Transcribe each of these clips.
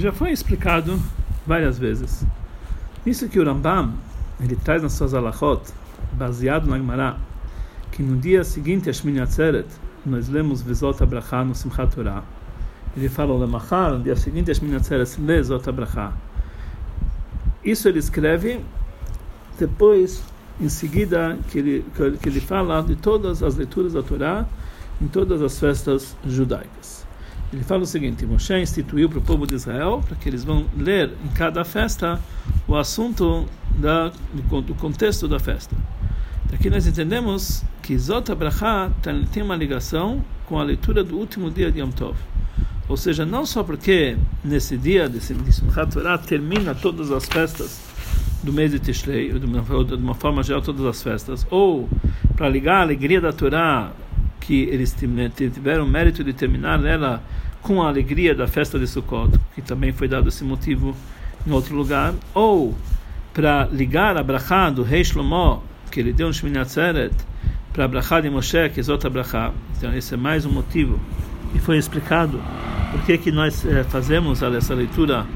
já foi explicado várias vezes. Isso que o Rambam ele traz nas suas alachot, baseado na Gemara, que no dia seguinte a Shmini Atzeret, nós lemos Vizot Abraha no Simchat Torah. Ele fala, Lemachar, no dia seguinte a Shmini Atzeret, lê Zot Abraha. Isso ele escreve depois, em seguida, que ele, que ele fala de todas as leituras da Torá em todas as festas judaicas. Ele fala o seguinte: Moshe instituiu para o povo de Israel para que eles vão ler em cada festa o assunto da, do, do contexto da festa. Daqui nós entendemos que Zot Abraha tem uma ligação com a leitura do último dia de Yom Tov. Ou seja, não só porque nesse dia de Simchat Torah termina todas as festas do mês de Tishrei, de uma, de uma forma geral todas as festas, ou para ligar a alegria da Torá que eles tiveram o mérito de terminar ela com a alegria da festa de Sukkot, que também foi dado esse motivo em outro lugar, ou para ligar a brachá do rei Shlomo, que ele deu um Shmini Atzeret, para a brachá de Moshe, que é outra brachá. Então esse é mais um motivo. E foi explicado por que, que nós eh, fazemos essa leitura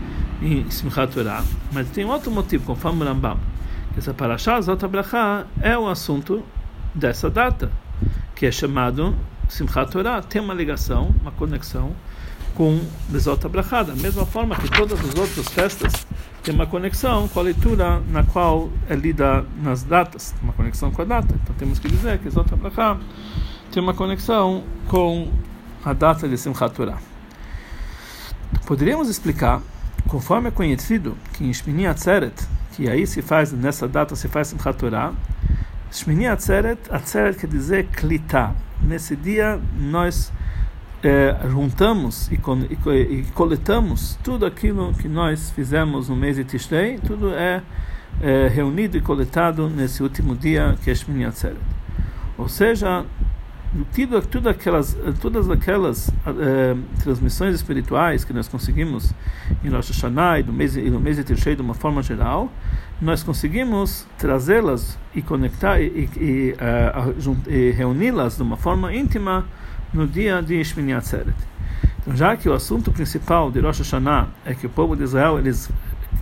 em Simchat Torah. Mas tem outro motivo, conforme o Rambam, essa paraxá, Zot Brachá, é o assunto dessa data, que é chamado Simchat Torah, tem uma ligação, uma conexão com Bezot Abrahá, da mesma forma que todas as outras festas têm uma conexão com a leitura na qual é lida nas datas, uma conexão com a data. Então temos que dizer que Bezot Abrahá tem uma conexão com a data de Simchat Torah. Poderíamos explicar, conforme é conhecido, que em Shmini Atzeret, que aí se faz, nessa data se faz Simchat Torah, Shmini Atzeret, Atzeret quer dizer klita. Nesse dia nós é, juntamos e, e, e, coletamos tudo aquilo que nós fizemos no mês de Tishrei, tudo é, é reunido e coletado nesse último dia que é Shmini Atzeret. Ou seja, tudo, aquelas, todas aquelas é, transmissões espirituais que nós conseguimos em Rosh Hashanah e no mês, e no mês de Tishrei de uma forma geral, nós conseguimos trazê-las e conectar e, e, uh, e reuni-las de uma forma íntima no dia de Shmini Atzeret. Então, já que o assunto principal de Rosh Hashanah é que o povo de Israel eles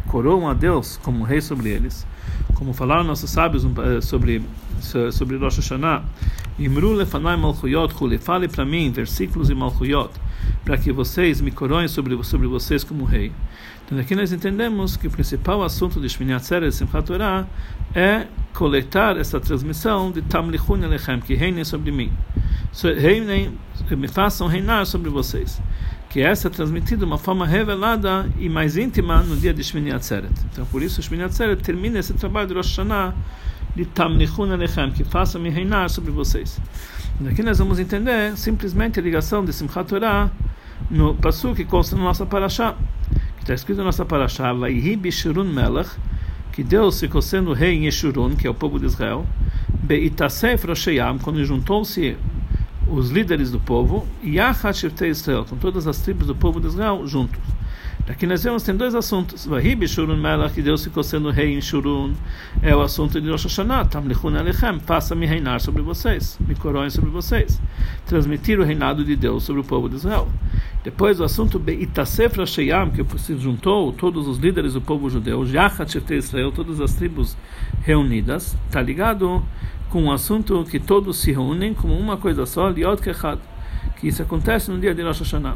coroam a Deus como rei sobre eles, como falaram nossos sábios eh, sobre sobre Rosh Hashanah, Imru lefanai malchuyot chule, fale para mim versículos e malchuyot, para que vocês me coroem sobre sobre vocês como rei. Então aqui nós entendemos que o principal assunto de Shmini Atzeret e Simchat Torah é coletar essa transmissão de Tamlichun Alechem, que reinem sobre mim reinem, me façam reinar sobre vocês. Que essa é transmitida de uma forma revelada e mais íntima no dia de Shmini Atzeret. Então, por isso, Shmini Atzeret termina esse trabalho de Rosh Hashanah de Tamnichun Alechem, que façam-me reinar sobre vocês. E aqui nós vamos entender simplesmente a ligação de Simchat Torah no passo que consta na nossa paraxá, que está escrito na nossa paraxá, Vaihi Bishurun Melech, que Deus ficou sendo rei em Yeshurun, que é o povo de Israel, Beitasef Rosheyam, quando juntou-se os líderes do povo, Yachat Shirtei Israel, com todas as tribos do povo de Israel juntos. Aqui nós vemos tem dois assuntos. Vahib Shurun Melach, que Deus ficou sendo rei em Shurun, é o assunto de Rosh Hashanah. Tamlichun Alechem, faça-me reinar sobre vocês, me coroem sobre vocês. Transmitir o reinado de Deus sobre o povo de Israel. Depois o assunto Beitasef Rasheyam, que se juntou todos os líderes do povo judeu, Yachat Israel, todas as tribos reunidas, está ligado com um assunto que todos se reúnem como uma coisa só, liot kechad, que isso acontece no dia de Rosh Hashanah.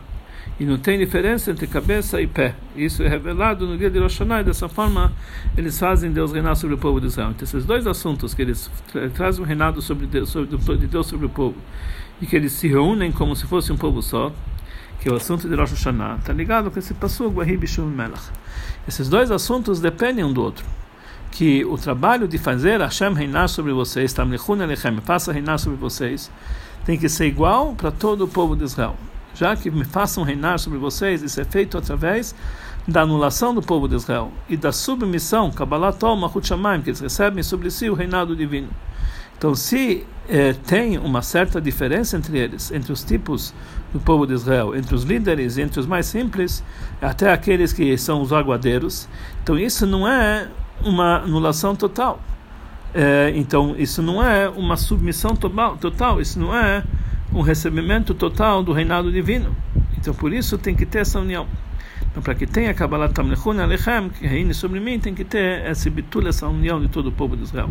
E não tem diferença entre cabeça e pé. Isso é revelado no dia de Rosh Hashanah, e dessa forma eles fazem Deus reinar sobre o povo de Israel. Então, esses dois assuntos, que eles tra trazem o reinado sobre Deus, sobre, de Deus sobre o povo, e que eles se reúnem como se fosse um povo só, que é o assunto de Rosh Hashanah, está ligado com esse passo Guahib Shum Melach. Esses dois assuntos dependem um do outro que o trabalho de fazer Hashem reinar sobre vocês, Tamlichun Elechem, faça reinar sobre vocês, tem que ser igual para todo o povo de Israel. Já que me façam reinar sobre vocês, isso é feito através da anulação do povo de Israel e da submissão, Kabbalat Mahut Shamayim, que eles recebem sobre si o reinado divino. Então, se eh, tem uma certa diferença entre eles, entre os tipos do povo de Israel, entre os líderes, entre os mais simples, até aqueles que são os aguadeiros, então isso não é uma anulação total. É, então, isso não é uma submissão total, isso não é um recebimento total do reinado divino. Então, por isso tem que ter essa união. para que tenha Kabbalat Tamlechun Alechem, que reine sobre mim, tem que ter esse bitul, essa união de todo o povo de Israel.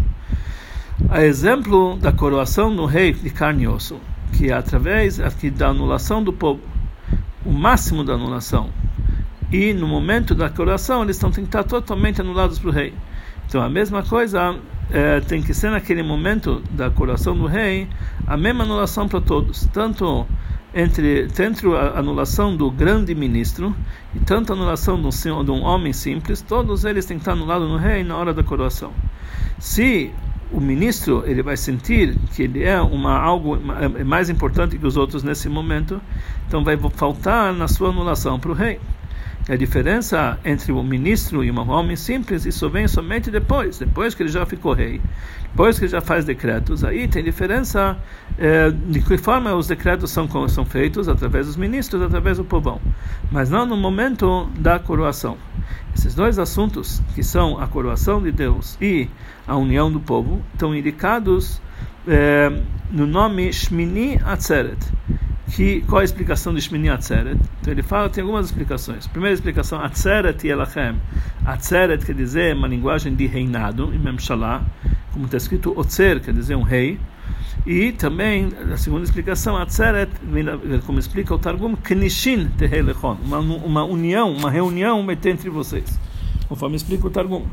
A exemplo da coroação do rei de carne e osso, que é através da anulação do povo, o máximo da anulação, e no momento da coroação eles estão tem que estar totalmente anulados para o rei. Então a mesma coisa é, tem que ser naquele momento da coroação do rei a mesma anulação para todos, tanto entre tanto a anulação do grande ministro e tanto a anulação de um, de um homem simples, todos eles têm que estar anulados no rei na hora da coroação. Se o ministro ele vai sentir que ele é uma algo é mais importante que os outros nesse momento, então vai faltar na sua anulação para o rei. A diferença entre um ministro e um homem simples, isso vem somente depois, depois que ele já ficou rei, depois que ele já faz decretos. Aí tem diferença é, de que forma os decretos são, são feitos, através dos ministros, através do povão, mas não no momento da coroação. Esses dois assuntos, que são a coroação de Deus e a união do povo, estão indicados é, no nome Shmini Atzeret que qual a explicação de Shmini Atzeret? Então ele fala, tem algumas explicações. Primeira explicação, Atzeret Yelachem. Atzeret quer dizer uma linguagem de reinado, em Memshalá, como está escrito Otzer, quer dizer um rei. E também, a segunda explicação, Atzeret, como explica o Targum, Knishin Tehelechon, uma, uma união, uma reunião entre vocês. Conforme explica o Targum.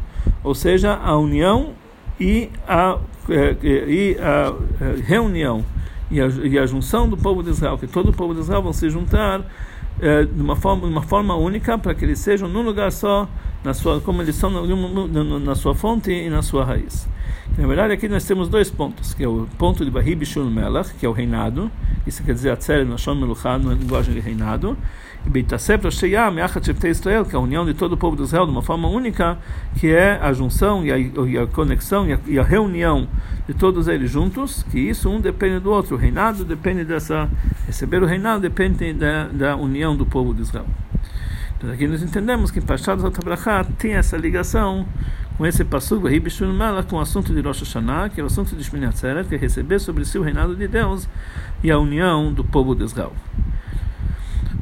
Ou seja, a união e a, eh, e a eh, reunião e a, e a junção do povo de Israel, que todo o povo de Israel vão se juntar é, de uma forma, uma forma única para que eles sejam num lugar só, na sua, como eles são na, na sua fonte e na sua raiz. Na verdade, aqui nós temos dois pontos, que é o ponto de Bahib Shul Melach, que é o reinado, isso quer dizer Atzer Nashon Meluchad, na linguagem de reinado, e Beitasep Rosheyam, Yachat Sheptei Israel, que é a união de todo o povo de Israel de uma forma única, que é a junção e a, e a conexão e a, e a, reunião de todos eles juntos, que isso um depende do outro. O reinado depende dessa. Receber o reinado depende da, da união do povo de Israel. Aqui nós entendemos que Pashat Zotabrachá tem essa ligação com esse passugo com o assunto de Rosh Hashanah, que é o assunto de Shmini Atzeret, que é receber sobre si o reinado de Deus e a união do povo de Israel.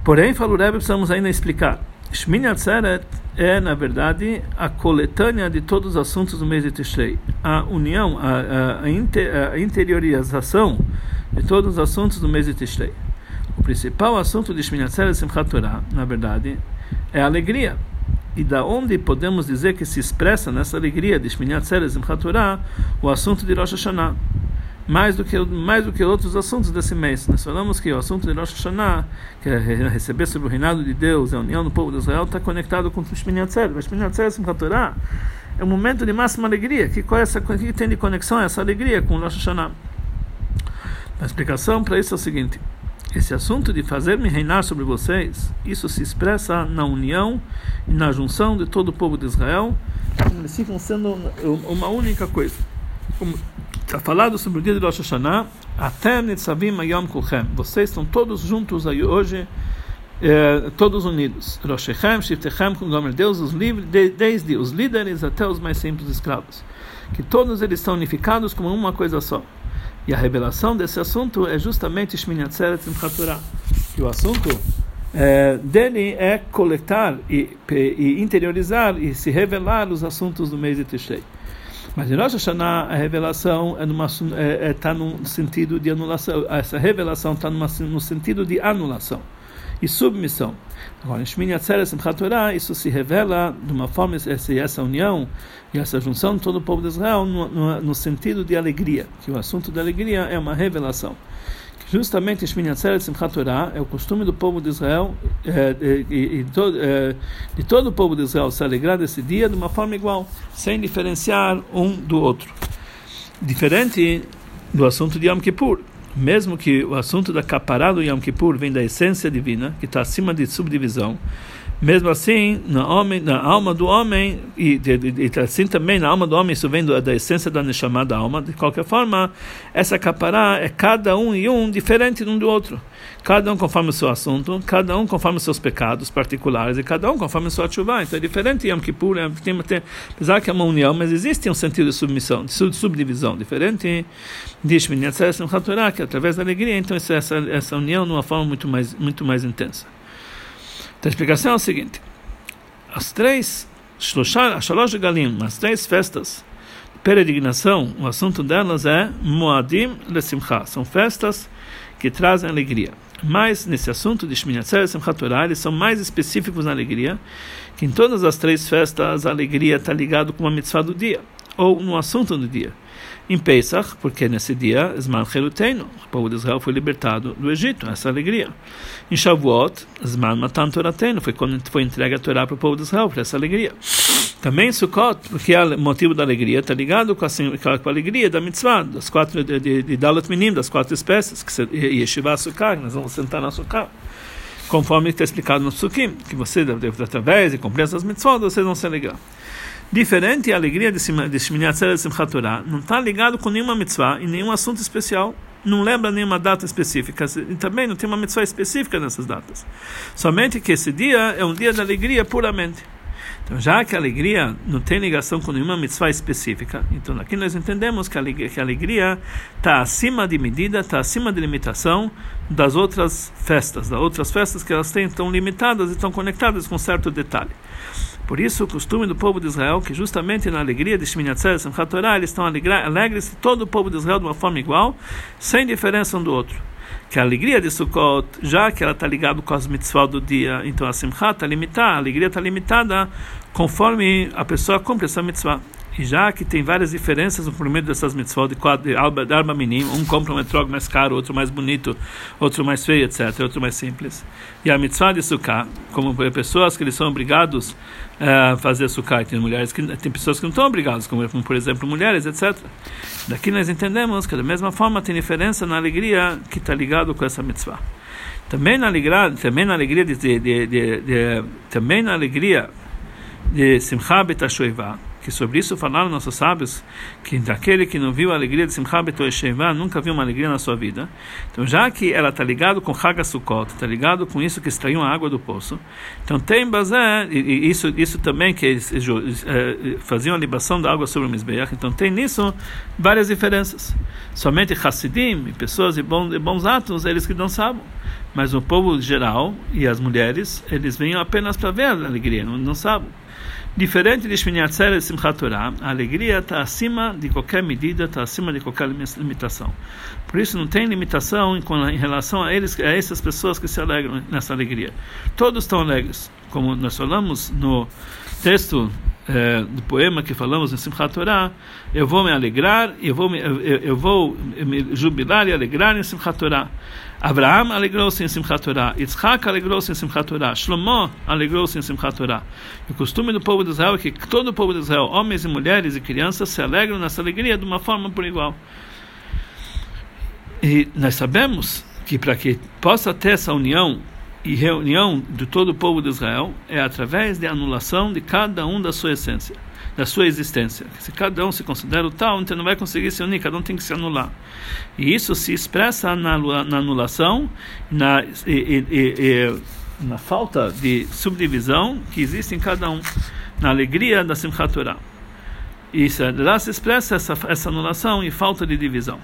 Porém, falou Rebbe, precisamos ainda explicar. Shmini Atzeret é, na verdade, a coletânea de todos os assuntos do mês de Tishrei. A união, a, a, a, interiorização de todos os assuntos do mês de Tishrei. O principal assunto de Shmini Atzeret Simchat Torah, na verdade, é alegria. E da onde podemos dizer que se expressa nessa alegria de Shmini Atzeret Simchat Torah o assunto de Rosh Hashanah mais do que mais do que outros assuntos desse mês. Nós falamos que o assunto de Rosh Hashanah, que é receber sobre o reinado de Deus, a união do povo de Israel, está conectado com o Shmini Atzeret. O Shmini Atzeret Simchat Torah é um momento de máxima alegria. Que qual é essa que tem de conexão essa alegria com Rosh Hashanah? A explicação para isso é o seguinte: esse assunto de fazer-me reinar sobre vocês, isso se expressa na união e na junção de todo o povo de Israel. Eles ficam sendo uma única coisa. Como Está falado sobre o dia de Rosh Hashanah. Atem nitzavim ayom kulchem. Vocês estão todos juntos aí hoje, eh, todos unidos. Rosh Hashem, Shiftechem, com de Deus, os livres, desde os líderes até os mais simples escravos. Que todos eles estão unificados como uma coisa só. E a revelação desse assunto é justamente Shmini Atzeret Simchat Torah. Que o assunto é, dele é coletar e, e interiorizar e se revelar os assuntos do mês de Tishrei. Mas em Rosh Hashanah a revelação é está é, é, tá no sentido de anulação. Essa revelação está no sentido de anulação e submissão. Agora, em Shmini Atzeret Simchat Torah, isso se revela de uma forma, essa, essa união e essa junção de todo o povo de Israel no, no, no sentido de alegria, que o assunto da alegria é uma revelação. Justamente Shmini Atzeret Simchat Torah é o costume do povo de Israel é, e, e, é, de todo o povo de Israel se alegrar desse dia de uma forma igual, sem diferenciar um do outro. Diferente do assunto de Yom Kippur. Mesmo que o assunto da capará do Yom Kippur vem da essência divina, que está acima de subdivisão, mesmo assim, na, homem, na alma do homem, e, e, e, assim também na alma do homem, isso vem da, da essência da chamada alma, de qualquer forma, essa capará é cada um e um diferente um do outro. Cada um conforme o seu assunto, cada um conforme os seus pecados particulares, e cada um conforme a sua chuva. Então é diferente Yom Kippur, é, tem, tem, apesar que é uma união, mas existe um sentido de submissão, de subdivisão, diferente de Shmini que através da alegria, então essa, essa união de uma forma muito mais, muito mais intensa. Então a explicação é a seguinte: as três, Shalosh Galim, as três festas peregrinação, o assunto delas é Moadim Lesimcha, são festas que trazem alegria. Mas nesse assunto de Shmini Atzeres e Simchat Torah, eles são mais específicos na alegria, que em todas as três festas a alegria está ligada com uma mitzvah do dia, ou no assunto do dia. Em Pesach, porque nesse dia, Zman Cheluteinu, o povo de Israel foi libertado do Egito, essa alegria. Em Shavuot, Zman Matan Torateinu, foi quando foi entregue a Torá para o povo de Israel, por essa alegria. Também Sukkot, porque é o motivo da alegria, está ligado com a, com a, alegria da mitzvah, das quatro, de, de, de Dalat Minim, das quatro espécies, que Yeshiva Sukkah, nós vamos sentar na Sukkah conforme está explicado no Sukkim, que você, através de cumprir essas mitzvot, vocês vão se alegrar. Diferente a alegria de Shmini Atzeret e Simchat Torah, não está ligado com nenhuma mitzvah e nenhum assunto especial. Não lembra nenhuma data específica e também não tem uma mitzvah específica nessas datas. Somente que esse dia é um dia de alegria puramente. Então, já que a alegria não tem ligação com nenhuma mitzvah específica, então aqui nós entendemos que a alegria está acima de medida, está acima de limitação das outras festas, das outras festas que elas têm estão limitadas e estão conectadas com certo detalhe. Por isso, o costume do povo de Israel, que justamente na alegria de Atzeres e Torah, eles estão alegres, todo o povo de Israel de uma forma igual, sem diferença um do outro. Que a alegria de Sukkot, já que ela está ligada com as mitzvot do dia, então a Simchat está limitada, a alegria está limitada conforme a pessoa cumpre essa mitzvah. Já que tem várias diferenças no primeiro dessas mitzvot de, de arma menino, um compra um etrog mais caro, outro mais bonito, outro mais feio, etc., outro mais simples. E a mitzvah de sukkah, como pessoas que eles são obrigados a uh, fazer sukkah, tem mulheres que tem pessoas que não estão obrigadas, como, como por exemplo mulheres, etc. Daqui nós entendemos que da mesma forma tem diferença na alegria que está ligado com essa mitzvah. Também na alegria, também na alegria de, de, de, de também na alegria de Simcha Betashoivah, que sobre isso falaram nossos sábios, que daquele que não viu a alegria de Simcha Betoesheva, nunca viu uma alegria na sua vida. Então, já que ela está ligado com Haga Sukkot, está ligado com isso que extraiu a água do poço, então tem bazé, e isso, isso também que eles é, faziam a libação da água sobre o Mizbeach, então tem nisso várias diferenças. Somente Hassidim, pessoas de bons, de bons atos, eles que não sabem. Mas o povo geral e as mulheres, eles vêm apenas para ver a alegria, não, não sabem. Diferente de Shmini Atzer e Simchat Torah, a alegria está acima de qualquer medida, está acima de qualquer limitação. Por isso não tem limitação em relação a eles, a essas pessoas que se alegram nessa alegria. Todos estão alegres, como nós falamos no texto é, do poema que falamos em Simchat Torah, eu vou me alegrar, eu vou me, eu, eu vou me jubilar e alegrar em Simchat Torah. Abraham alegrou-se em Simchat Torah, Yitzhak alegrou-se em Simchat Torah, Shlomo alegrou-se em Simchat Torah. O costume do povo de Israel é que todo o povo de Israel, homens e mulheres e crianças, se alegram nessa alegria de uma forma por igual. E nós sabemos que para que possa ter essa união e reunião de todo o povo de Israel é através da anulação de cada um da sua essência, da sua existência. Se cada um se considera o tal, então não vai conseguir se unir, cada um tem que se anular. E isso se expressa na, na anulação, na, e, e, e, na falta de subdivisão que existe em cada um, na alegria da Simchat Torah. Isso, lá se expressa essa, essa anulação e falta de divisão.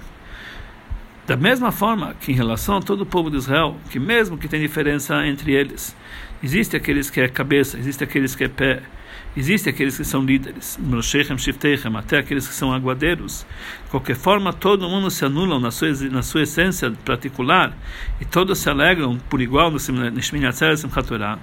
Da mesma forma que em relação a todo o povo de Israel, que mesmo que tem diferença entre eles, existe aqueles que é cabeça, existe aqueles que é pé, Existem aqueles que são líderes, até aqueles que são aguadeiros. De qualquer forma, todo mundo se anulam na sua, na sua essência particular e todos se alegram por igual no Shmini Atzeres Simchat Torah.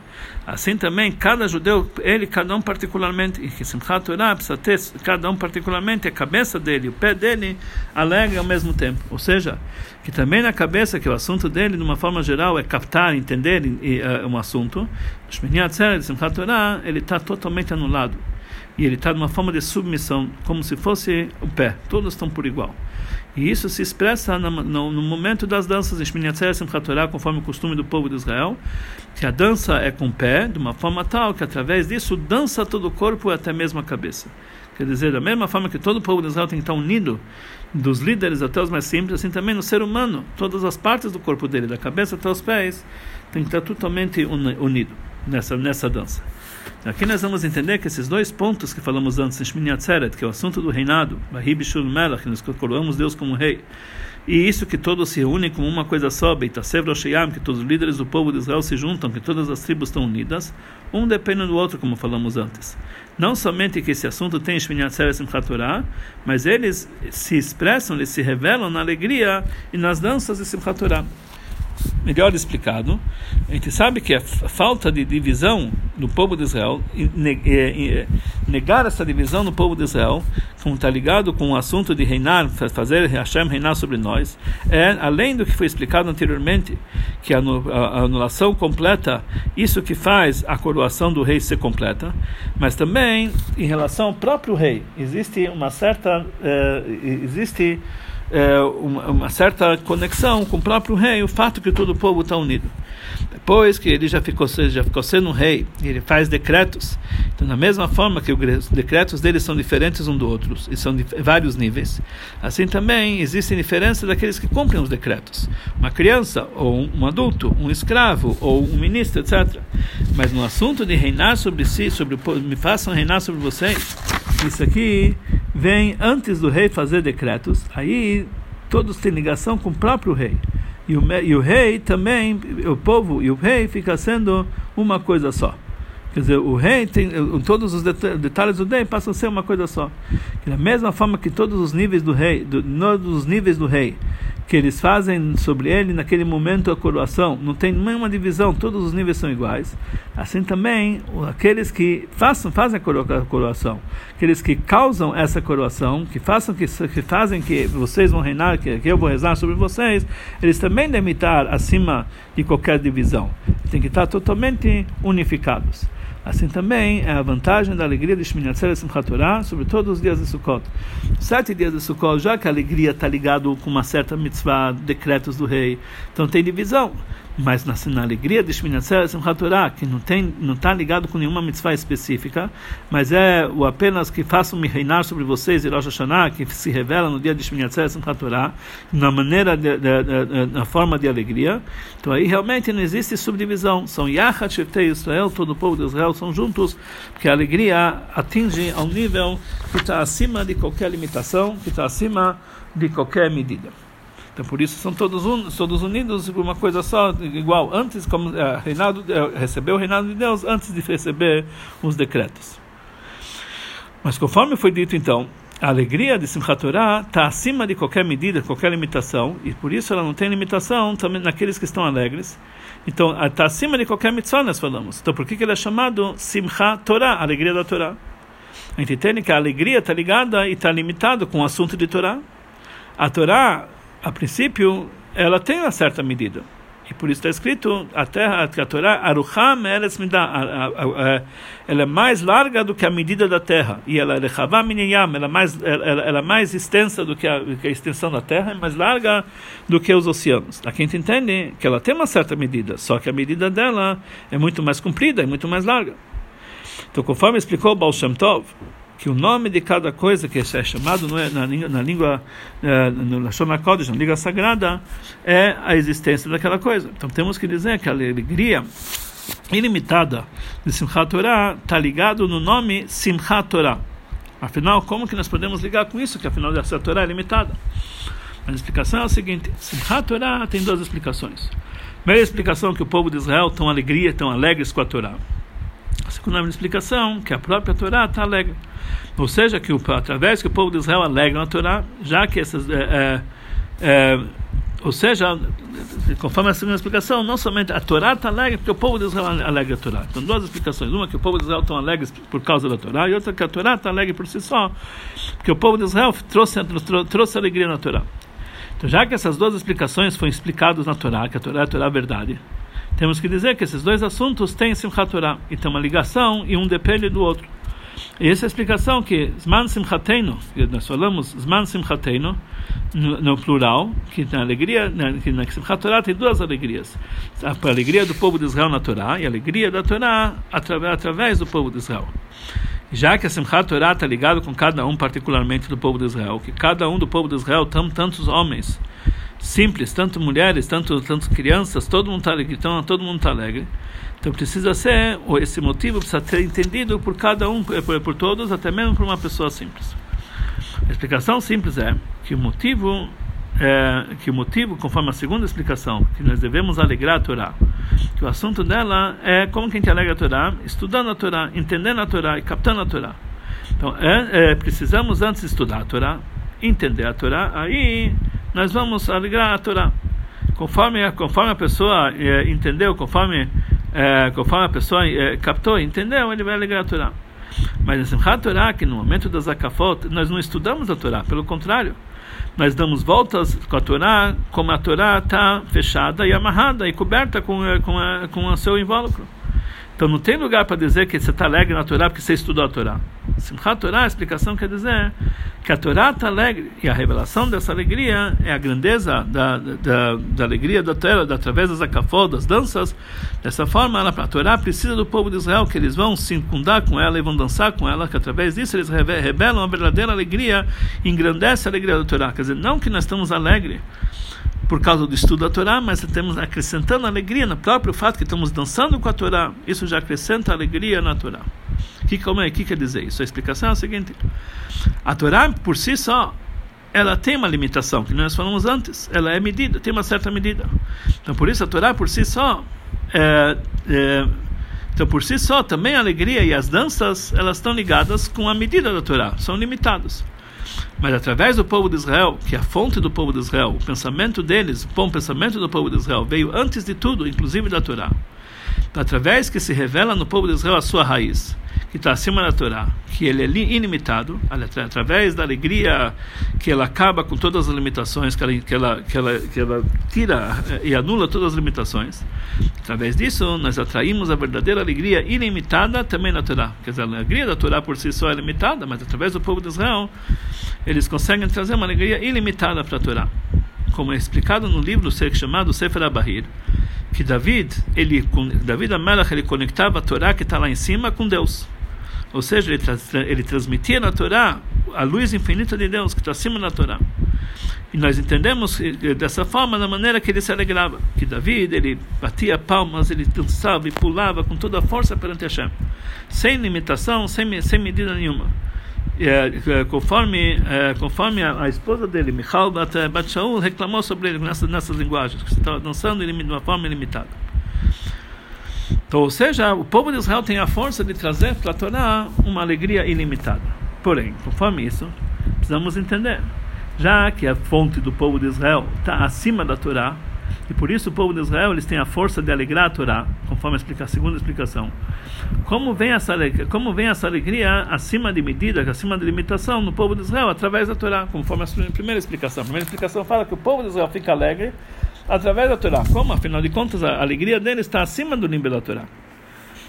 Assim também, cada judeu, ele, cada um particularmente, e Simchat Torah precisa ter, cada um particularmente, a cabeça dele, o pé dele, alegra ao mesmo tempo. Ou seja, que também na cabeça, que o assunto dele, de uma forma geral, é captar, entender uh, um assunto, Shmini Atzeres Simchat Torah, ele está totalmente anulado. E ele está de uma forma de submissão, como se fosse o pé. Todos estão por igual. E isso se expressa no, no, no momento das danças em Shmini conforme o costume do povo de Israel, que a dança é com o pé, de uma forma tal que através disso dança todo o corpo e até mesmo a cabeça. Quer dizer, da mesma forma que todo o povo de Israel tem que estar unido, dos líderes até os mais simples, assim também no ser humano, todas as partes do corpo dele, da cabeça até os pés, tem que estar totalmente unido. nessa, nessa dança. Aqui nós vamos entender que esses dois pontos que falamos antes, Shmini Atzeret, que é o assunto do reinado, Bahibishul Melach, que nós coroamos Deus como rei, e isso que todos se unem como uma coisa só, Beitasev Roshayam, que todos os líderes do povo de Israel se juntam, que todas as tribos estão unidas, um depende do outro, como falamos antes. Não somente que esse assunto tem Shmini Atzeret Simchat Torah, mas eles se expressam, eles se revelam na alegria e nas danças de Simchat Torah melhor explicado, a gente sabe que a falta de divisão no povo de Israel, negar essa divisão no povo de Israel, como está ligado com o assunto de reinar, fazer Hashem reinar sobre nós, é, além do que foi explicado anteriormente, que a anulação completa, isso que faz a coroação do rei ser completa, mas também em relação ao próprio rei, existe uma certa, eh, existe é, uma, uma, certa conexão com o próprio rei, o fato que todo o povo está unido. Depois que ele já ficou, já ficou sendo um rei, ele faz decretos. Então, da mesma forma que os decretos dele são diferentes um do outro, e são de vários níveis, assim também existem diferenças daqueles que cumprem os decretos. Uma criança, ou um, adulto, um escravo, ou um ministro, etc. Mas no assunto de reinar sobre si, sobre me façam reinar sobre vocês, isso aqui vem antes do rei fazer decretos, aí todos têm ligação com o próprio rei. E o, e o rei também, o povo e o rei fica sendo uma coisa só. Quer dizer, o rei tem todos os detalhes do rei passam a ser uma coisa só. Da mesma forma que todos os níveis do rei, do, todos os níveis do rei que eles fazem sobre ele naquele momento a coroação, não tem nenhuma divisão, todos os níveis são iguais. Assim também, aqueles que façam, fazem a coroação, aqueles que causam essa coroação, que façam que, que fazem que vocês vão reinar, que, que eu vou rezar sobre vocês, eles também devem estar acima de qualquer divisão. Tem que estar totalmente unificados. Assim também é a vantagem da alegria de Shmini Atzeret Simchat Torah sobre todos os dias de Sukkot. Sete dias de Sukkot, já que a alegria está ligado com uma certa mitzvah, decretos do rei, então tem divisão mas na, na alegria de Atzeret Simchat Torah, que não tem não está ligado com nenhuma mitzvah específica, mas é o apenas que façam-me reinar sobre vocês e Rosh Hashanah, que se revela no dia de Atzeret Simchat Torah, na maneira, de, de, de, na forma de alegria, então aí realmente não existe subdivisão, são Yachat Sheftei Israel, todo o povo de Israel são juntos, porque a alegria atinge ao nível que está acima de qualquer limitação, que está acima de qualquer medida. Então por isso são todos, un, todos unidos por uma coisa só, igual antes como é, reinado, é, recebeu o reinado de Deus antes de receber os decretos. Mas conforme foi dito então, a alegria de Simchat Torah está acima de qualquer medida, qualquer limitação, e por isso ela não tem limitação também naqueles que estão alegres. Então, está acima de qualquer mitzvah, nós falamos. Então, por que, que ele é chamado Simchat Torah, alegria da Torá? A gente entende que a alegria está ligada e está limitada com o assunto de Torá. A Torá a princípio, ela tem uma certa medida. E por isso está escrito, a terra, a Torá, Arucham Eretz ela é mais larga do que a medida da terra. E ela é Miniyam, ela é mais, ela, ela é mais extensa do que, a, que a extensão da terra, é mais larga do que os oceanos. Aqui a gente entende que ela tem uma certa medida, só que a medida dela é muito mais comprida, é muito mais larga. Então, conforme explicou Baal Shem Tov, que o nome de cada coisa que é chamado é, na, na língua é, no HaKodesh, na língua sagrada, é a existência daquela coisa. Então temos que dizer que a alegria ilimitada de Simchat Torah está ligado no nome Simchat Torah. Afinal, como que nós podemos ligar com isso? Que afinal essa Torah é limitada. A explicação é a seguinte: Simchat Torah tem duas explicações. Primeira explicação é que o povo de Israel tão alegria, tão alegres com a Torá. A segunda explicação que a própria Torá está alegre. Ou seja, que o, através que o povo de Israel alegra na Torá, já que essas. É, é, é, ou seja, conforme a segunda explicação, não somente a Torá está alegre, porque o povo de Israel alegra a Torá. Então, duas explicações. Uma que o povo de Israel está alegre por causa da Torá, e outra que a Torá está alegre por si só, porque o povo de Israel trouxe, trouxe alegria na Torá. Então, já que essas duas explicações foram explicadas na Torá, que a Torá é a Torá verdade, temos que dizer que esses dois assuntos têm Simchat Torah, e tem uma ligação e um depende do outro. E essa é a explicação que Zman Simchateinu, nós falamos Zman Simchateinu, no, no, plural, que na alegria, na, que na Simchat Torah tem duas alegrias. A alegria do povo de Israel na Torá e a alegria da Torá através, através do povo de Israel. Já que a Simchat Torah está ligado com cada um, particularmente do povo de Israel, que cada um do povo de Israel, tam, tantos homens, simples, tanto mulheres, tanto, tanto crianças, todo mundo está alegre, então todo mundo está alegre. Então precisa ser, esse motivo precisa ser entendido por cada um, por, por todos, até mesmo por uma pessoa simples. A explicação simples é que o motivo é, que o motivo, conforme a segunda explicação, que nós devemos alegrar a Torá, que o assunto dela é como que a gente alegra a Torá, estudando a Torá, entendendo a Torá e captando a Torá. Então, é, é, precisamos antes estudar a Torá, entender a Torá, aí nós vamos alegrar a Torá. Conforme, conforme a pessoa é, entendeu, conforme, é, conforme a pessoa é, captou, entendeu, ele vai alegrar a Torá. Mas em Simchat Torá, que no momento das Zakafot, nós não estudamos a Torá, pelo contrário nós damos voltas com a Torá, como a Torá está fechada e amarrada e coberta com, com, a, com o seu invólucro. Então não tem lugar para dizer que você está alegre na Torá porque você estudou a Torá. Simchat Torá, a explicação quer dizer que a Torá está alegre e a revelação dessa alegria é a grandeza da, da, da alegria da Torá, através das acafó, das danças. Dessa forma, ela, a Torá precisa do povo de Israel, que eles vão se incundar com ela e vão dançar com ela, que através disso eles revelam a verdadeira alegria, engrandece a alegria da Torá. Quer dizer, não que nós estamos alegres por causa do estudo da Torá, mas estamos acrescentando alegria no próprio fato que estamos dançando com a Torá. Isso já acrescenta alegria na Torá. Que, como é, que quer dizer isso? A explicação é a seguinte: a Torá por si só ela tem uma limitação, que nós falamos antes. Ela é medida, tem uma certa medida. Então, por isso, a Torá por si só é, é, então, por si só, também a alegria e as danças, elas estão ligadas com a medida da Torá, são limitadas. Mas através do povo de Israel, que é a fonte do povo de Israel, o pensamento deles, o bom pensamento do povo de Israel, veio antes de tudo, inclusive da Torá. Então, através que se revela no povo de Israel a sua raiz, que está acima da Torá, que ele é ilimitado, através da alegria que ela acaba com todas as limitações, que ela, que ela, que ela, que ela tira eh, e anula todas as limitações. Através disso, nós atraímos a verdadeira alegria ilimitada também na Torá. Quer dizer, a alegria da Torá por si só é limitada, mas através do povo de Israel, eles conseguem trazer uma alegria ilimitada para a Torá. Como é explicado no livro chamado Sefer Abahir, que David, ele, David Amelach, ele conectava a Torá que está lá em cima com Deus. Ou seja, ele, ele transmitia na Torá a luz infinita de Deus que está acima da Torá. E nós entendemos dessa forma, da maneira que ele se alegrava. Que David, ele batia palmas, ele dançava e pulava com toda a força perante Hashem. Sem limitação, sem, sem medida nenhuma. É, conforme é, conforme a, a, esposa dele, Michal Bat, Bat Shaul, reclamou sobre ele nessas, nessas linguagens, que estava dançando de uma forma ilimitada. Então, ou seja, o povo de Israel tem a força de trazer para a Torá uma alegria ilimitada. Porém, conforme isso, precisamos entender, já que a fonte do povo de Israel está acima da Torá, e por isso o povo de Israel eles têm a força de alegrar a Torá, conforme a, segunda explicação. Como vem, essa, como vem essa alegria acima de medida, acima de limitação no povo de Israel, através da Torá, conforme a primeira explicação. A primeira explicação fala que o povo de Israel fica alegre através da Torá. Como, afinal de contas, a alegria dele está acima do nível da Torá.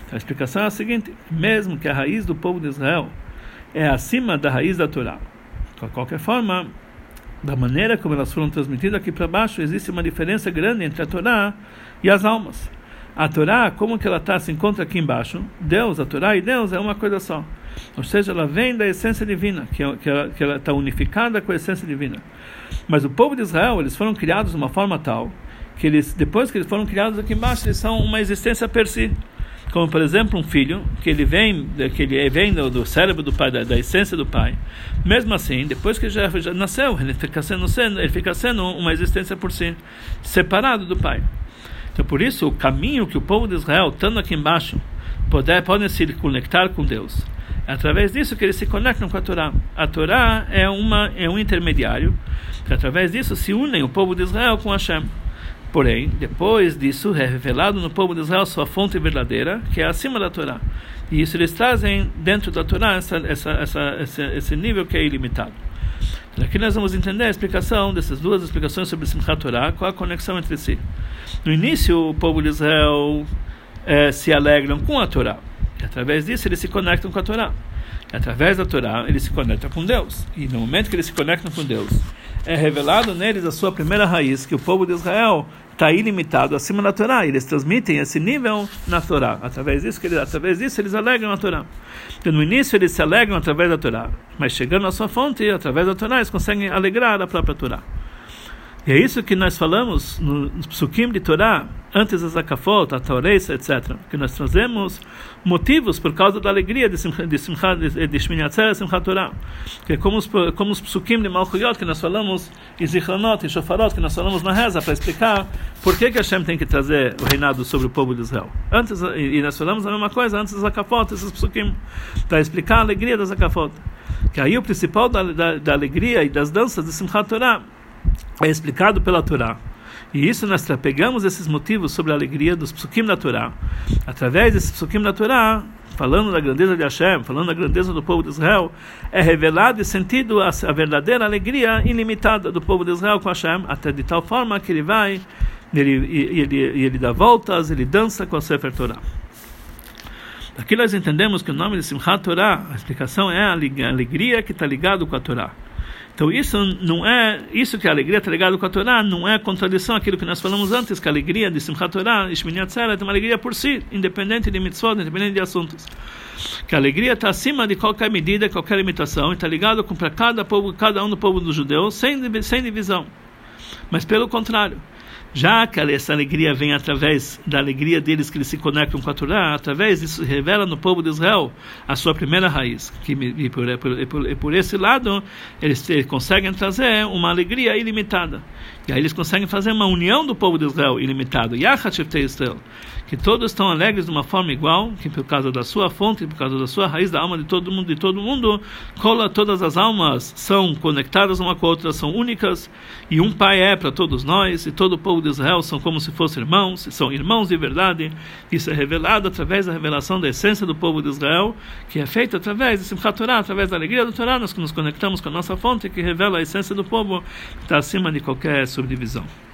Então, a explicação é a seguinte: mesmo que a raiz do povo de Israel é acima da raiz da Torá, de qualquer forma, da maneira como elas foram transmitidas aqui para baixo, existe uma diferença grande entre a Torá e as almas. A Torá, como que ela está, se encontra aqui embaixo, Deus, a Torá e Deus é uma coisa só. Ou seja, ela vem da essência divina, que, é, que que ela está unificada com a essência divina. Mas o povo de Israel, eles foram criados de uma forma tal que eles, depois que eles foram criados aqui embaixo, eles são uma existência per si como por exemplo um filho que ele vem que ele vem do, cérebro do pai da, da, essência do pai. Mesmo assim depois que já, já nasceu ele fica sendo ele fica sendo uma existência por si separado do pai. Então por isso o caminho que o povo de Israel estando aqui embaixo poder podem se conectar com Deus. É através disso que eles se conectam com a Torá. A Torá é uma é um intermediário que através disso se unem o povo de Israel com Hashem Porém, depois disso é revelado no povo de Israel sua fonte verdadeira, que é acima da Torá. E isso eles trazem dentro da Torá essa, essa, essa, esse, esse nível que é ilimitado. Então, aqui nós vamos entender a explicação dessas duas explicações sobre Simchat Torá, qual a conexão entre si. No início, o povo de Israel é, se alegram com a Torá. E através disso, eles se conectam com a Torá. E através da Torá, eles se conectam com Deus. E no momento que eles se conectam com Deus, é revelado neles a sua primeira raiz, que o povo de Israel está ilimitado acima da Torá. Eles transmitem esse nível na Torá. Através disso, eles, através disso eles alegram a Torá. Então, no início eles se alegram através da Torá, mas chegando à sua fonte, através da Torá, eles conseguem alegrar a própria Torá. E é isso que nós falamos nos psukim de Torá, antes da Zakafot, a Tauresa, etc. Que nós trazemos motivos por causa da alegria de Simchat de, Simcha, de, de Simchat. Que é como os, como os psukim de Malchuyot, que nós falamos, e Zichronot, e Shofarot, que nós falamos na reza, para explicar por que, que Hashem tem que trazer o reinado sobre o povo de Israel. Antes, e, nós falamos a mesma coisa antes da Zakafot, esses psukim, para explicar a alegria da Zakafot. Que aí o principal da, da, da alegria e das danças de Simchat Torá é explicado pela Torá. E isso nós pegamos esses motivos sobre a alegria dos psukim da Torá. Através desses psukim da Torá, falando da grandeza de Hashem, falando da grandeza do povo de Israel, é revelado e sentido a, verdadeira alegria ilimitada do povo de Israel com Hashem, até de tal forma que ele vai, ele, ele, ele, ele dá voltas, ele dança com a Sefer Torá. Aqui nós entendemos que o nome de Simchat Torá, a explicação é a alegria que está ligado com a Torá. Então isso não é isso que a alegria está ligada com a Torá não é contradição aquilo que nós falamos antes que a alegria de Simchat Torah, Shmini Atzeret, é uma alegria por si, independente de mitzvot, independente de assuntos. Que a alegria está acima de qualquer medida, qualquer limitação, está ligado com para cada povo, cada um do povo dos judeus, sem sem divisão. Mas pelo contrário, já que essa alegria vem através da alegria deles que eles se conectam com a Torá, através disso revela no povo de Israel a sua primeira raiz. Que, e, por, e por, e por, esse lado, eles, eles, conseguem trazer uma alegria ilimitada. E aí eles conseguem fazer uma união do povo de Israel ilimitada. Yachat Israel que todos estão alegres de uma forma igual, que por causa da sua fonte, por causa da sua raiz, da alma de todo mundo, de todo mundo, cola todas as almas são conectadas uma com a outra, são únicas, e um pai é para todos nós, e todo o povo de Israel são como se fossem irmãos, são irmãos de verdade. Isso é revelado através da revelação da essência do povo de Israel, que é feita através de Simchat Torah, através da alegria do Torá, nós que nos conectamos com a nossa fonte, que revela a essência do povo, que está acima de qualquer subdivisão.